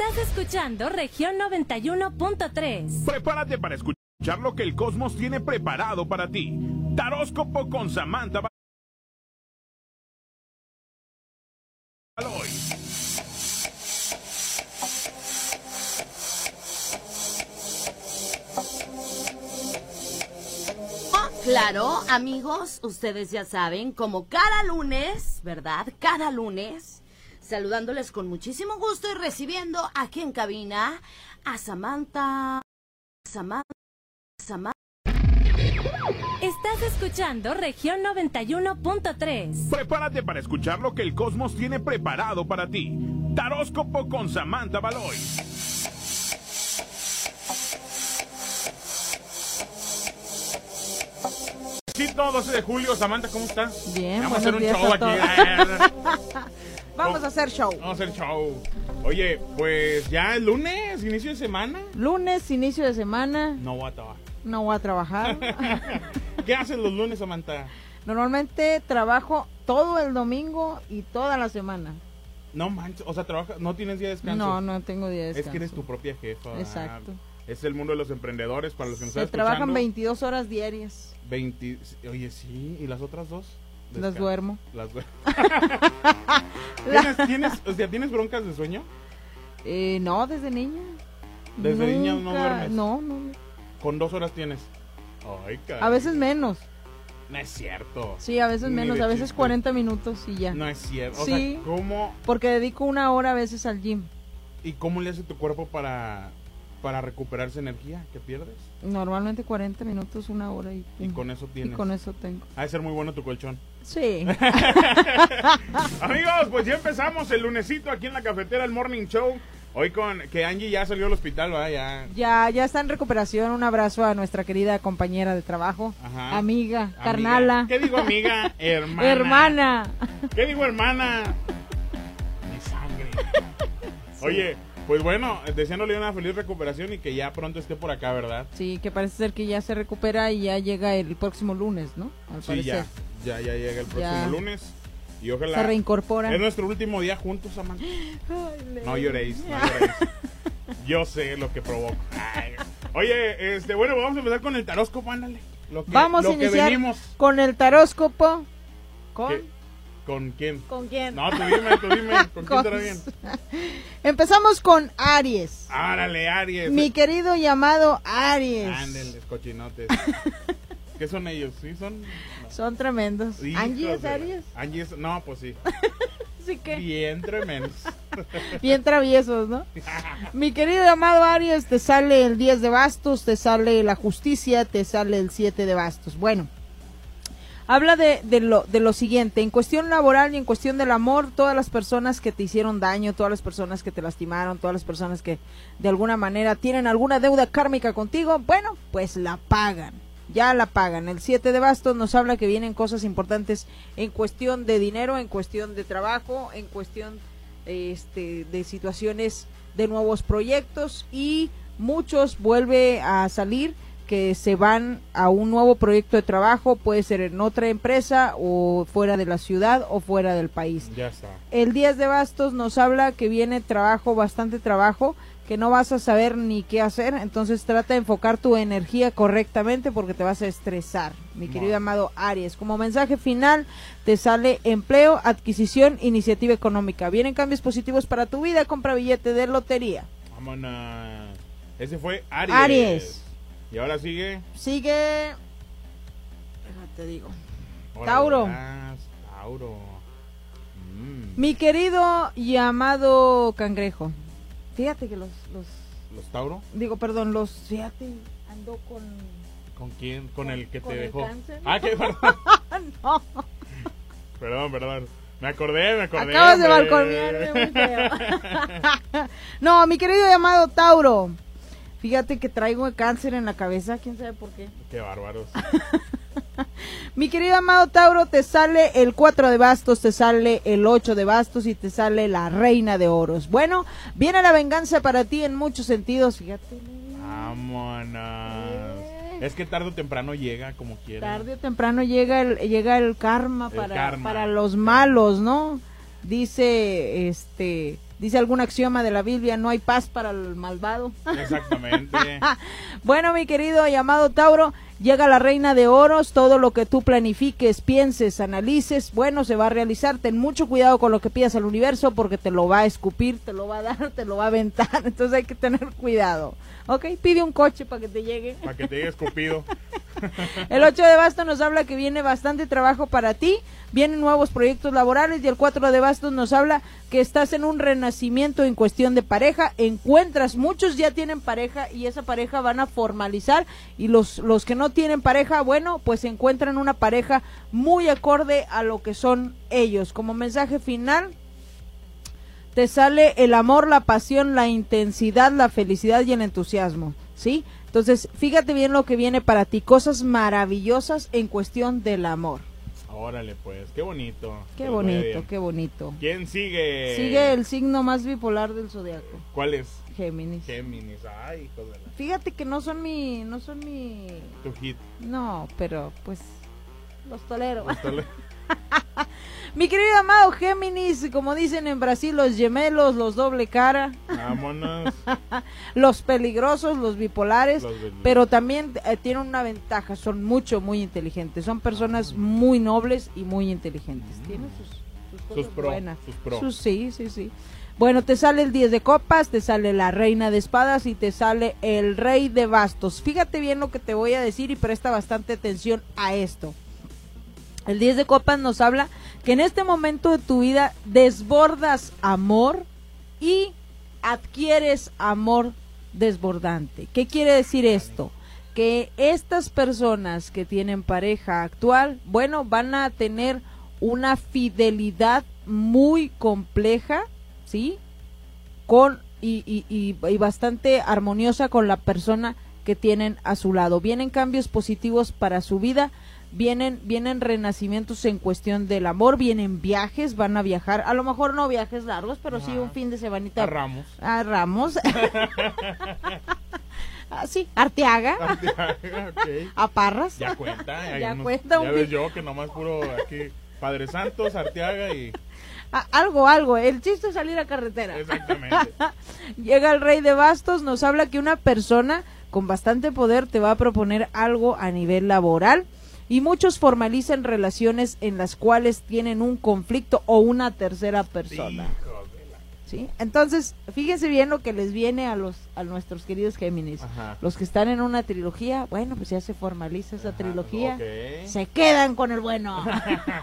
Estás escuchando región 91.3. Prepárate para escuchar lo que el cosmos tiene preparado para ti. Taróscopo con Samantha Baloy. Claro, amigos, ustedes ya saben, como cada lunes, ¿verdad? Cada lunes, saludándoles con muchísimo gusto y recibiendo aquí en cabina a Samantha. Samantha. Samantha. Estás escuchando región 91.3. Prepárate para escuchar lo que el cosmos tiene preparado para ti. Taróscopo con Samantha Baloy. Sí, todo 12 de julio. Samantha, ¿cómo estás? Bien, Vamos a hacer un show a aquí. Vamos a hacer show. Vamos a hacer show. Oye, pues ya es lunes, inicio de semana. Lunes, inicio de semana, No voy a trabajar. no voy a trabajar. ¿Qué haces los lunes, Samantha? Normalmente trabajo todo el domingo y toda la semana. No manches, o sea, trabaja, no tienes día de descanso. No, no tengo día de Es descanso. que eres tu propia jefa. Exacto. Es el mundo de los emprendedores, para los que nos Se están trabajan escuchando. 22 horas diarias. 20 Oye, sí, ¿y las otras dos? Las duermo. Las duermo. ¿Tienes, tienes, o sea, ¿tienes broncas de sueño? Eh, no, desde niña. Desde niña no Nunca- duermes. No, no. Con dos horas tienes. Ay, caray. A veces menos. No es cierto. Sí, a veces menos. A veces chiste. 40 minutos y ya. No es cierto. O Sí. sea, ¿cómo, Porque dedico una hora a veces al gym. ¿y cómo le hace tu cuerpo para, para recuperar esa energía que pierdes? Normalmente 40 minutos, una hora y, Y con eso y tienes. con eso tengo. Ha de ser muy bueno tu colchón. Sí. Amigos, pues ya empezamos el lunesito aquí en la cafetera, el Morning Show. Hoy con que Angie ya salió al hospital, ¿va? Ya. Ya, ya está en recuperación. Un abrazo a nuestra querida compañera de trabajo, Ajá. amiga, Amiga. carnala, ¿Qué digo amiga? Hermana. hermana. ¿Qué digo hermana? Mi sangre. Oye, pues bueno, deseándole una feliz recuperación y que ya pronto esté por acá, ¿verdad? Sí, que parece ser que ya se recupera y ya llega el próximo lunes, ¿no? Al Sí, parecer. ya. Ya, ya llega el próximo Ya. lunes. Y ojalá. Se reincorpora. Es nuestro último día juntos, Samantha. Ay. No lloréis, no lloréis. Yo sé lo que provoco. Ay. Oye, este, bueno, vamos a empezar con el taróscopo, ándale. Lo que, Vamos lo a que iniciar venimos. con el taróscopo. ¿Con? ¿Qué? ¿Con quién? ¿Con quién? No, tú dime, tú dime. ¿Con quién Con- estará bien? Empezamos con Aries. Árale, Aries. Mi querido llamado Aries. Ándeles, cochinotes. ¿Qué son ellos? ¿Sí son? No. Son tremendos. Angie es Aries. Angie es... No, pues sí. Así que Bien tremendos. bien traviesos, ¿no? Mi querido amado Aries, te sale el 10 de bastos, te sale la justicia, te sale el 7 de bastos. Bueno, habla de, de lo, de lo siguiente, en cuestión laboral y en cuestión del amor, todas las personas que te hicieron daño, todas las personas que te lastimaron, todas las personas que de alguna manera tienen alguna deuda kármica contigo, bueno, pues la pagan. Ya la pagan. El 7 de bastos nos habla que vienen cosas importantes en cuestión de dinero, en cuestión de trabajo, en cuestión este, de situaciones de nuevos proyectos y muchos vuelve a salir que se van a un nuevo proyecto de trabajo, puede ser en otra empresa o fuera de la ciudad o fuera del país. Ya está. El 10 de bastos nos habla que viene trabajo, bastante trabajo, que no vas a saber ni qué hacer, entonces trata de enfocar tu energía correctamente porque te vas a estresar, mi querido amado Aries. Como mensaje final te sale empleo, adquisición, iniciativa económica. Vienen cambios positivos para tu vida, compra billete de lotería. Vámonos. Ese fue Aries. Aries. Y ahora sigue... Sigue... Déjate digo. Tauro. Tauro. Mm. Mi querido llamado cangrejo. Fíjate que los, los ¿Los Tauro? digo, perdón, los, fíjate, ando con ¿Con quién? Con el que Con te el dejó. cáncer. Ah, qué perdón. no, perdón, perdón. Me acordé, me acordé. acabas de balconearme muy feo. no, mi querido llamado Tauro. Fíjate que traigo cáncer en la cabeza, quién sabe por qué. Qué bárbaros. Mi querido amado Tauro, te sale el 4 de bastos, te sale el 8 de bastos y te sale la reina de oros. Bueno, viene la venganza para ti en muchos sentidos, fíjate. Vámonos. Es que tarde o temprano llega como quiera. Tarde o temprano llega el, llega el karma El para, karma. para los malos, ¿no? Dice este Dice algún axioma de la Biblia, no hay paz para el malvado. Exactamente. bueno, mi querido llamado Tauro, llega la reina de oros, todo lo que tú planifiques, pienses, analices, bueno, se va a realizar. Ten mucho cuidado con lo que pidas al universo porque te lo va a escupir, te lo va a dar, te lo va a aventar. Entonces hay que tener cuidado. Ok, pide un coche para que te llegue. Para que te llegue escupido. El 8 de bastos nos habla que viene bastante trabajo para ti, vienen nuevos proyectos laborales y el 4 de bastos nos habla que estás en un renacimiento en cuestión de pareja, encuentras, muchos ya tienen pareja y esa pareja van a formalizar y los, los que no tienen pareja, bueno, pues encuentran una pareja muy acorde a lo que son ellos. Como mensaje final, te sale el amor, la pasión, la intensidad, la felicidad y el entusiasmo, ¿sí? Entonces, fíjate bien lo que viene para ti, cosas maravillosas en cuestión del amor. Órale, pues, qué bonito. Qué bonito, qué bonito. ¿Quién sigue? Sigue el signo más bipolar del zodiaco. ¿Cuál es? Géminis. Géminis, ay, hijo de la... Fíjate que no son mi, no son mi... Tu hit. No, pero pues los tolero. Los tolero. Mi querido amado Géminis, como dicen en Brasil, los gemelos, los doble cara. Vámonos. los peligrosos, los bipolares. pero también eh, tienen una ventaja, son mucho, muy inteligentes. Son personas muy nobles y muy inteligentes. Mm. Tienen sus, sus cosas buenas. Sus pros. sí, sí, sí. Bueno, te sale el 10 de copas, te sale la reina de espadas y te sale el rey de bastos. Fíjate bien lo que te voy a decir y presta bastante atención a esto. El 10 de copas nos habla que en este momento de tu vida desbordas amor y adquieres amor desbordante. ¿Qué quiere decir esto? Que estas personas que tienen pareja actual, bueno, van a tener una fidelidad muy compleja, ¿sí? Con y, y, y, bastante armoniosa con la persona que tienen a su lado. Vienen cambios positivos para su vida vienen vienen renacimientos en cuestión del amor, vienen viajes, van a viajar, a lo mejor no viajes largos, pero sí un fin de semanita. A Ramos. A Ramos. ah, sí, Arteaga. Arteaga A Parras. Ya cuenta. ya cuenta. Ya ves yo que nomás puro aquí, Padre Santos, Arteaga y... algo, algo. El chiste es salir a carretera. Exactamente. Llega el rey de bastos, nos habla que una persona con bastante poder te va a proponer algo a nivel laboral y muchos formalizan relaciones en las cuales tienen un conflicto o una tercera persona. ¿Sí? Entonces, fíjense bien lo que les viene a los a nuestros queridos Géminis. Los que están en una trilogía, bueno, pues ya se formaliza esa trilogía. Se quedan con el bueno.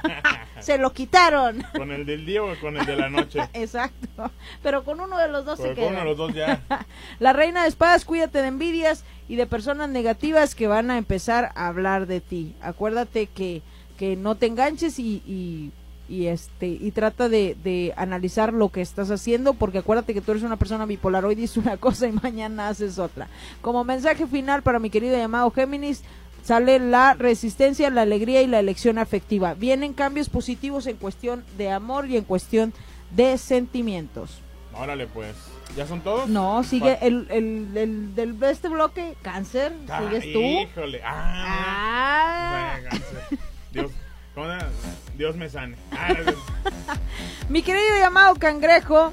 se lo quitaron. ¿Con el del día o con el de la noche? Exacto. Pero con uno de los dos se quedan. Con uno de los dos ya. la reina de espadas, cuídate de envidias y de personas negativas que van a empezar a hablar de ti. Acuérdate que, que no te enganches y y este y trata de, de, analizar lo que estás haciendo porque acuérdate que tú eres una persona bipolar. Hoy dices una cosa y mañana haces otra. Como mensaje final para mi querido llamado Géminis sale la resistencia la alegría y la elección afectiva. Vienen cambios positivos en cuestión de amor y en cuestión de sentimientos órale pues ¿Ya son todos? No, sigue el, el, el, del de este bloque, cáncer, sigues tú. Híjole, ah. ah. Dios, Dios me sane. Ah, Mi querido llamado cangrejo,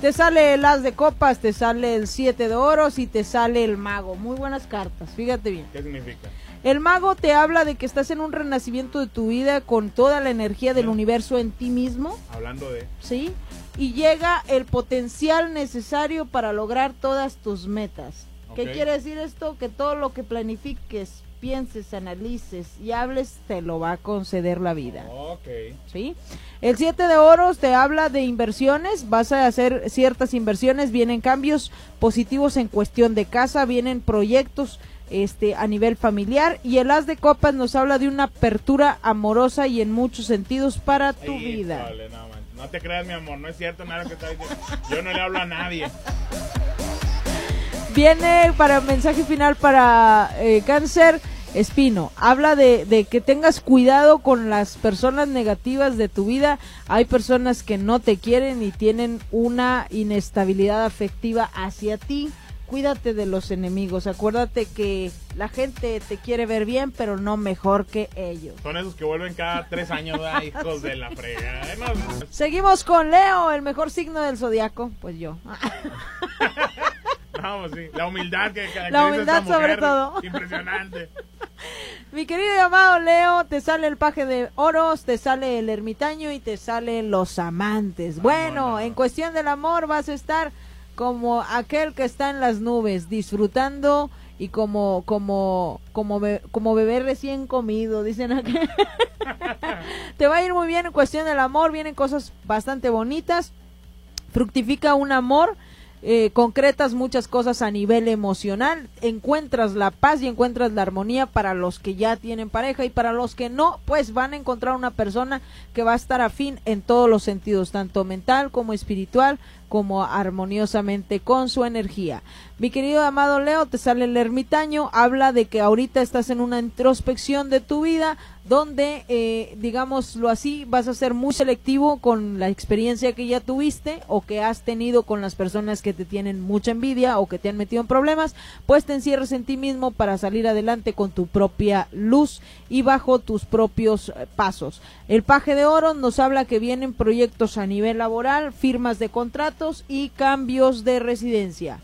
te sale el as de copas, te sale el siete de oros y te sale el mago. Muy buenas cartas, fíjate bien. ¿Qué significa? El mago te habla de que estás en un renacimiento de tu vida con toda la energía del universo en ti mismo. Hablando de... Sí. Y llega el potencial necesario para lograr todas tus metas. ¿Qué quiere decir esto? Que todo lo que planifiques, pienses, analices y hables, te lo va a conceder la vida. Ok. ¿Sí? El 7 de oros te habla de inversiones, vas a hacer ciertas inversiones, vienen cambios positivos en cuestión de casa, vienen proyectos este a nivel familiar y el as de copas nos habla de una apertura amorosa y en muchos sentidos para tu vida. no, te creas mi amor, no es cierto nada que está diciendo. Yo no le hablo a nadie. Viene para mensaje final para eh, cáncer. Espino, habla de, de, que tengas cuidado con las personas negativas de tu vida. Hay personas que no te quieren y tienen una inestabilidad afectiva hacia ti. Cuídate de los enemigos. Acuérdate que la gente te quiere ver bien, pero no mejor que ellos. Son esos que vuelven cada tres años, hijos de la frega. No, Seguimos con Leo, el mejor signo del zodiaco. Pues yo. no, pues sí. La humildad que caracteriza La humildad esta sobre mujer, todo. Impresionante. Mi querido y amado Leo, te sale el paje de oros, te sale el ermitaño y te salen los amantes. Bueno, Vámonos. en cuestión del amor vas a estar como aquel que está en las nubes, disfrutando y como como como be- como bebé recién comido, dicen acá. te va a ir muy bien en cuestión del amor, vienen cosas bastante bonitas. Fructifica un amor eh, concretas muchas cosas a nivel emocional, encuentras la paz y encuentras la armonía para los que ya tienen pareja y para los que no, pues van a encontrar una persona que va a estar afín en todos los sentidos, tanto mental como espiritual, como armoniosamente con su energía. Mi querido amado Leo, te sale el ermitaño, habla de que ahorita estás en una introspección de tu vida donde, eh, digámoslo así, vas a ser muy selectivo con la experiencia que ya tuviste o que has tenido con las personas que te tienen mucha envidia o que te han metido en problemas, pues te encierres en ti mismo para salir adelante con tu propia luz y bajo tus propios eh, pasos. El paje de oro nos habla que vienen proyectos a nivel laboral, firmas de contratos y cambios de residencia.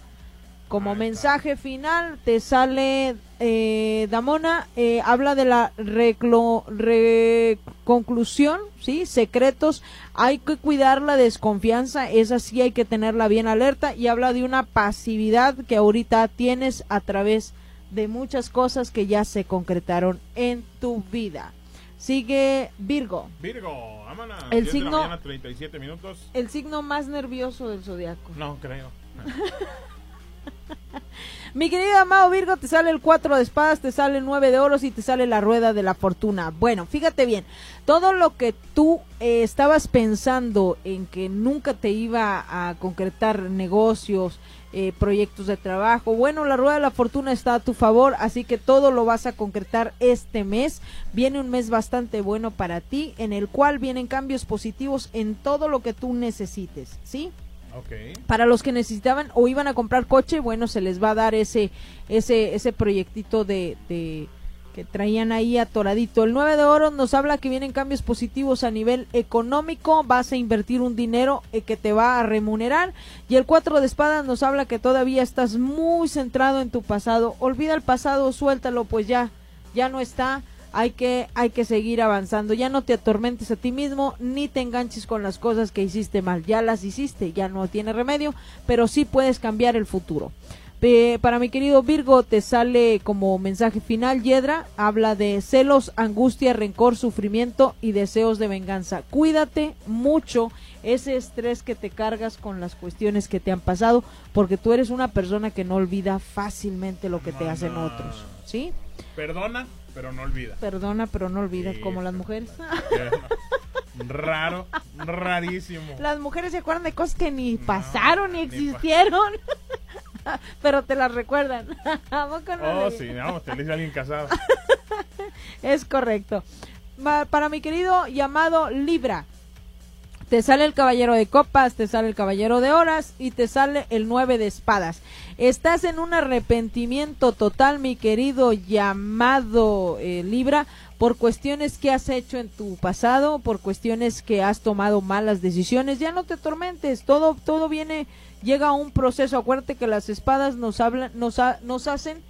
Como mensaje final te sale eh, Damona, eh, habla de la reconclusión, ¿sí? Secretos, hay que cuidar la desconfianza, esa sí hay que tenerla bien alerta y habla de una pasividad que ahorita tienes a través de muchas cosas que ya se concretaron en tu vida. Sigue Virgo, Virgo, vámonos. El 10 de la signo- mañana, 37 minutos. el signo más nervioso del zodiaco. No, creo. Mi querido amado Virgo, te sale el 4 de espadas, te sale el 9 de oros y te sale la rueda de la fortuna. Bueno, fíjate bien, todo lo que tú eh, estabas pensando en que nunca te iba a concretar negocios, eh, proyectos de trabajo, bueno, la rueda de la fortuna está a tu favor, así que todo lo vas a concretar este mes. Viene un mes bastante bueno para ti, en el cual vienen cambios positivos en todo lo que tú necesites, ¿sí? Para los que necesitaban o iban a comprar coche, bueno, se les va a dar ese ese ese proyectito de, de que traían ahí atoradito. El 9 de oro nos habla que vienen cambios positivos a nivel económico, vas a invertir un dinero eh, que te va a remunerar y el 4 de espadas nos habla que todavía estás muy centrado en tu pasado. Olvida el pasado, suéltalo, pues ya ya no está. Hay que, hay que seguir avanzando. Ya no te atormentes a ti mismo ni te enganches con las cosas que hiciste mal. Ya las hiciste, ya no tiene remedio, pero sí puedes cambiar el futuro. Pe- para mi querido Virgo, te sale como mensaje final, Yedra, habla de celos, angustia, rencor, sufrimiento y deseos de venganza. Cuídate mucho ese estrés que te cargas con las cuestiones que te han pasado, porque tú eres una persona que no olvida fácilmente lo que te hacen otros. ¿Sí? Perdona, pero no olvida. Perdona, pero no olvidas, Sí, como las mujeres. Raro, rarísimo. Las mujeres se acuerdan de cosas que ni No, pasaron ni existieron, pero te las recuerdan. ¿A poco no Oh, sí, vamos, te dice alguien casado. Es correcto. Para mi querido llamado Libra, te sale el caballero de copas, te sale el caballero de horas y te sale el nueve de espadas. Estás en un arrepentimiento total, mi querido llamado eh, Libra, por cuestiones que has hecho en tu pasado, por cuestiones que has tomado malas decisiones. Ya no te atormentes, todo, todo viene, llega a un proceso. Acuérdate que las espadas nos hablan, nos, ha- nos hacen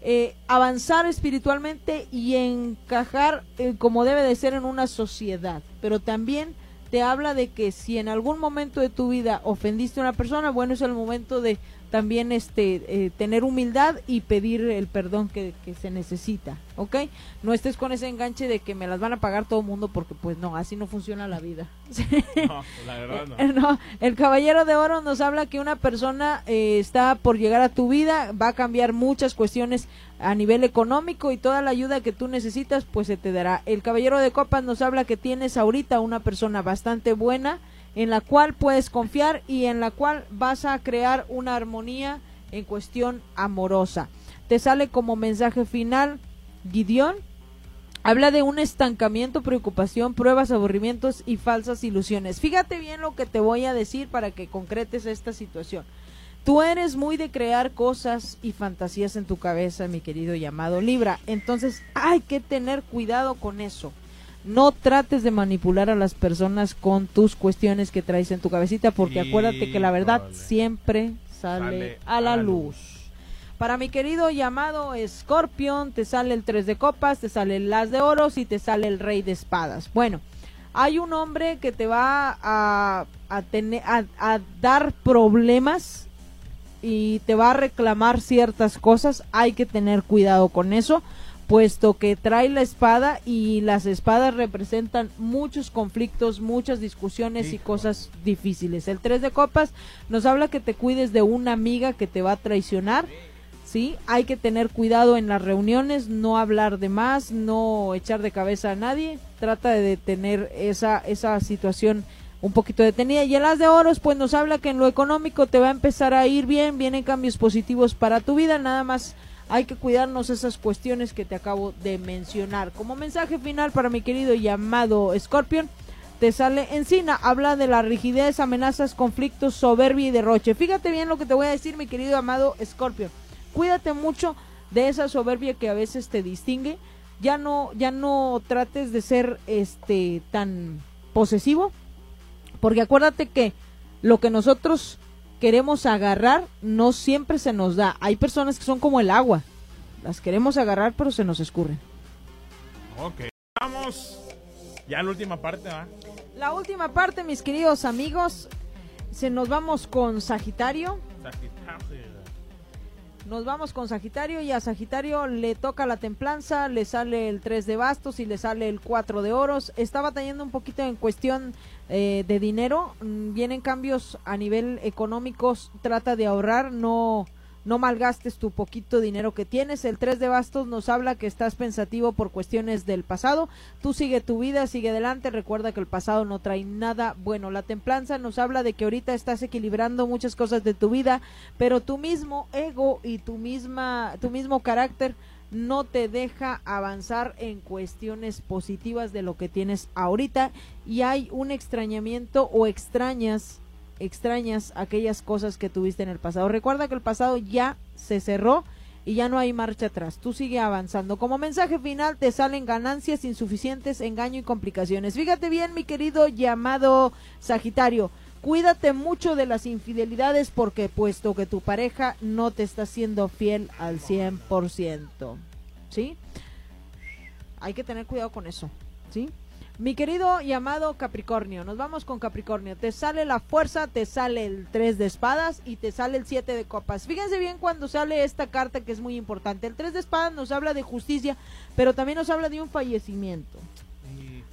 eh, avanzar espiritualmente y encajar eh, como debe de ser en una sociedad. Pero también te habla de que si en algún momento de tu vida ofendiste a una persona, bueno, es el momento de también este eh, tener humildad y pedir el perdón que, que se necesita, ¿ok? No estés con ese enganche de que me las van a pagar todo el mundo porque pues no, así no funciona la vida. No, la verdad no. Eh, no, el caballero de oro nos habla que una persona eh, está por llegar a tu vida, va a cambiar muchas cuestiones a nivel económico y toda la ayuda que tú necesitas pues se te dará. El caballero de copas nos habla que tienes ahorita una persona bastante buena en la cual puedes confiar y en la cual vas a crear una armonía en cuestión amorosa. Te sale como mensaje final Gideón Habla de un estancamiento, preocupación, pruebas, aburrimientos y falsas ilusiones. Fíjate bien lo que te voy a decir para que concretes esta situación. Tú eres muy de crear cosas y fantasías en tu cabeza, mi querido llamado Libra. Entonces hay que tener cuidado con eso. No trates de manipular a las personas con tus cuestiones que traes en tu cabecita, porque acuérdate que la verdad siempre sale, Sale a la luz. Para mi querido llamado Scorpion, te sale el 3 de copas, te sale el as de oros y te sale el rey de espadas. Bueno, hay un hombre que te va a, a, tener, a, a dar problemas y te va a reclamar ciertas cosas. Hay que tener cuidado con eso, puesto que trae la espada y las espadas representan muchos conflictos, muchas discusiones y cosas difíciles. El 3 de copas nos habla que te cuides de una amiga que te va a traicionar. ¿sí? Hay que tener cuidado en las reuniones, no hablar de más, no echar de cabeza a nadie. Trata de tener esa, esa situación un poquito detenida. Y el as de oros, pues nos habla que en lo económico te va a empezar a ir bien, vienen cambios positivos para tu vida, nada más hay que cuidarnos esas cuestiones que te acabo de mencionar. Como mensaje final para mi querido llamado Scorpion, te sale encina, habla de la rigidez, amenazas, conflictos, soberbia y derroche. Fíjate bien lo que te voy a decir, mi querido amado Scorpion. Cuídate mucho de esa soberbia que a veces te distingue. Ya no, ya no trates de ser este tan posesivo, porque acuérdate que lo que nosotros queremos agarrar no siempre se nos da. Hay personas que son como el agua. Las queremos agarrar, pero se nos escurren. Ok. Vamos. Ya la última parte, ¿va? La última parte, mis queridos amigos, se nos vamos con Sagitario. Sagitario. Nos vamos con Sagitario y a Sagitario le toca la templanza, le sale el 3 de bastos y le sale el 4 de oros. Está batallando un poquito en cuestión eh, de dinero. Mm, Vienen cambios a nivel económico. Trata de ahorrar, no, no malgastes tu poquito dinero que tienes. El 3 de bastos nos habla que estás pensativo por cuestiones del pasado. Tú sigue tu vida, sigue adelante. Recuerda que el pasado no trae nada bueno. La templanza nos habla de que ahorita estás equilibrando muchas cosas de tu vida, pero tu mismo ego y tu misma, tu mismo carácter no te deja avanzar en cuestiones positivas de lo que tienes ahorita y hay un extrañamiento o extrañas extrañas aquellas cosas que tuviste en el pasado. Recuerda que el pasado ya se cerró y ya no hay marcha atrás. Tú sigue avanzando. Como mensaje final te salen ganancias insuficientes, engaño y complicaciones. Fíjate bien, mi querido llamado Sagitario. Cuídate mucho de las infidelidades porque puesto que tu pareja no te está siendo fiel al 100%. ¿Sí? Hay que tener cuidado con eso. ¿Sí? Mi querido llamado Capricornio, nos vamos con Capricornio. Te sale la fuerza, te sale el 3 de espadas y te sale el 7 de copas. Fíjense bien cuando sale esta carta que es muy importante. El 3 de espadas nos habla de justicia, pero también nos habla de un fallecimiento.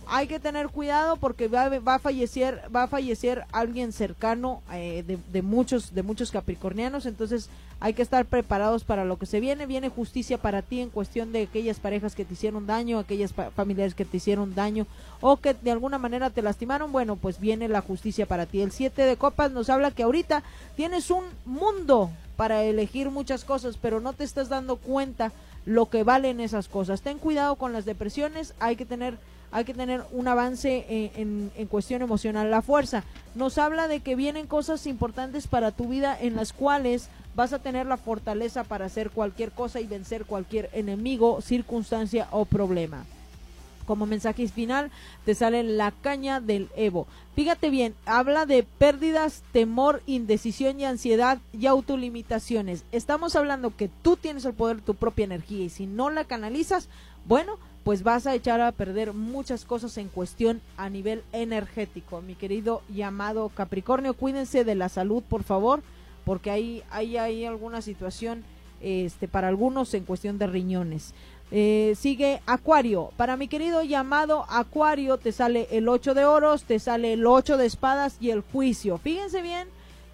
Hay que tener cuidado porque va, va a fallecer va a fallecer alguien cercano eh, de, de muchos de muchos capricornianos entonces hay que estar preparados para lo que se viene. Viene justicia para ti en cuestión de aquellas parejas que te hicieron daño aquellas familiares que te hicieron daño o que de alguna manera te lastimaron. Bueno pues viene la justicia para ti. El 7 de copas nos habla que ahorita tienes un mundo para elegir muchas cosas pero no te estás dando cuenta lo que valen esas cosas. Ten cuidado con las depresiones. Hay que tener hay que tener un avance en, en- en cuestión emocional. La fuerza nos habla de que vienen cosas importantes para tu vida en las cuales vas a tener la fortaleza para hacer cualquier cosa y vencer cualquier enemigo, circunstancia o problema. Como mensaje final te sale la caña del Evo. Fíjate bien, habla de pérdidas, temor, indecisión y ansiedad y autolimitaciones. Estamos hablando que tú tienes el poder de tu propia energía y si no la canalizas, bueno, pues vas a echar a perder muchas cosas en cuestión a nivel energético. Mi querido llamado Capricornio, cuídense de la salud, por favor, porque hay, hay, hay alguna situación este, para algunos en cuestión de riñones. Eh, sigue Acuario. Para mi querido llamado Acuario, te sale el 8 de oros, te sale el 8 de espadas y el juicio. Fíjense bien.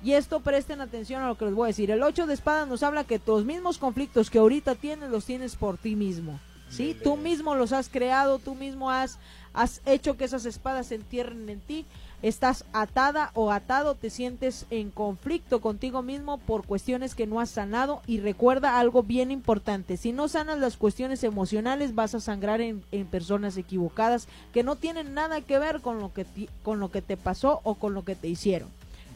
Y esto presten atención a lo que les voy a decir. El 8 de espadas nos habla que los mismos conflictos que ahorita tienes los tienes por ti mismo. ¿Sí? Tú mismo los has creado, tú mismo has, has hecho que esas espadas se entierren en ti. Estás atada o atado, te sientes en conflicto contigo mismo por cuestiones que no has sanado. Y recuerda algo bien importante: si no sanas las cuestiones emocionales, vas a sangrar en, personas equivocadas que no tienen nada que ver con lo que, con lo que te pasó o con lo que te hicieron.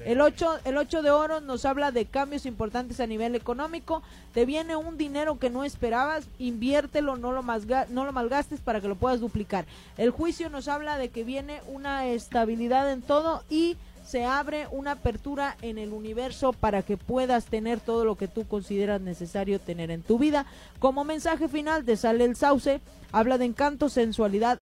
El 8, el 8 de oro nos habla de cambios importantes a nivel económico. Te viene un dinero que no esperabas, inviértelo, no lo, no lo malgastes para que lo puedas duplicar. El juicio nos habla de que viene una estabilidad en todo y se abre una apertura en el universo para que puedas tener todo lo que tú consideras necesario tener en tu vida. Como mensaje final te sale el sauce, habla de encanto, sensualidad,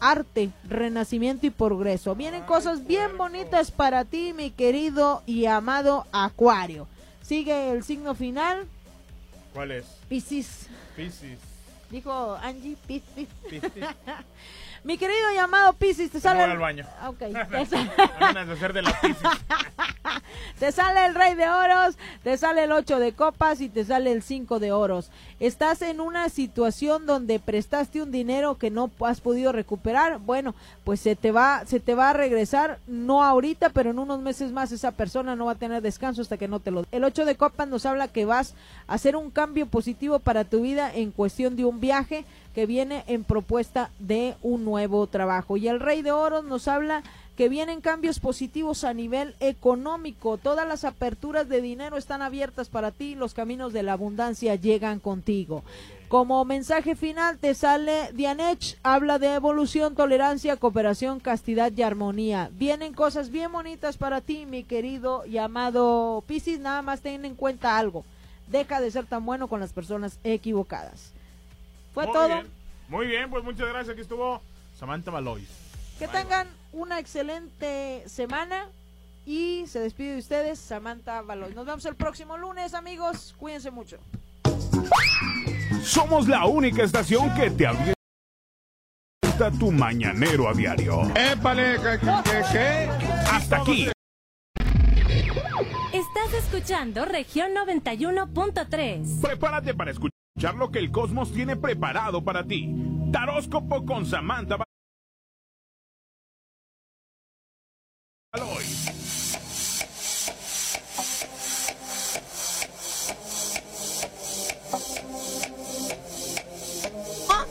arte, renacimiento y progreso. Vienen cosas bien bonitas para ti, mi querido y amado Acuario. Sigue el signo final. ¿Cuál es? Piscis. Piscis. Dijo Angie, Piscis. Mi querido llamado Piscis, te sale. al baño. Ok. Te sale... el rey de oros, te sale el 8 de copas y te sale el 5 de oros. Estás en una situación donde prestaste un dinero que no has podido recuperar. Bueno, pues se te va, se te va a regresar, no ahorita, pero en unos meses más esa persona no va a tener descanso hasta que no te lo. El 8 de copas nos habla que vas a hacer un cambio positivo para tu vida en cuestión de un viaje que viene en propuesta de un nuevo trabajo. Y el Rey de Oro nos habla que vienen cambios positivos a nivel económico. Todas las aperturas de dinero están abiertas para ti, los caminos de la abundancia llegan contigo. Como mensaje final te sale Dianech, habla de evolución, tolerancia, cooperación, castidad y armonía. Vienen cosas bien bonitas para ti, mi querido y amado Piscis, nada más ten en cuenta algo. Deja de ser tan bueno con las personas equivocadas. Fue todo. Muy bien, pues muchas gracias. Aquí estuvo Samantha Valois. Que tengan una excelente semana y se despide de ustedes Samantha Valois. Nos vemos el próximo lunes, amigos. Cuídense mucho. Somos la única estación que te abierta tu mañanero a diario. Épale, ¿qué, Hasta aquí. Estás escuchando región 91.3. Prepárate para escuchar lo que el cosmos tiene preparado para ti. Taróscopo con Samantha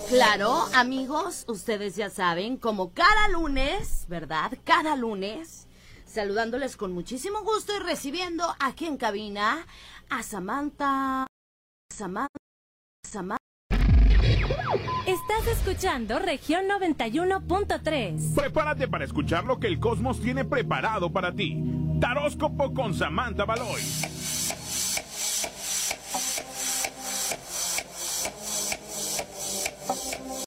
Claro, amigos, ustedes ya saben, como cada lunes, ¿verdad? Cada lunes, saludándoles con muchísimo gusto y recibiendo aquí en cabina a Samantha. Samantha. Estás escuchando región 91.3. Prepárate para escuchar lo que el cosmos tiene preparado para ti. Taróscopo con Samantha Baloy.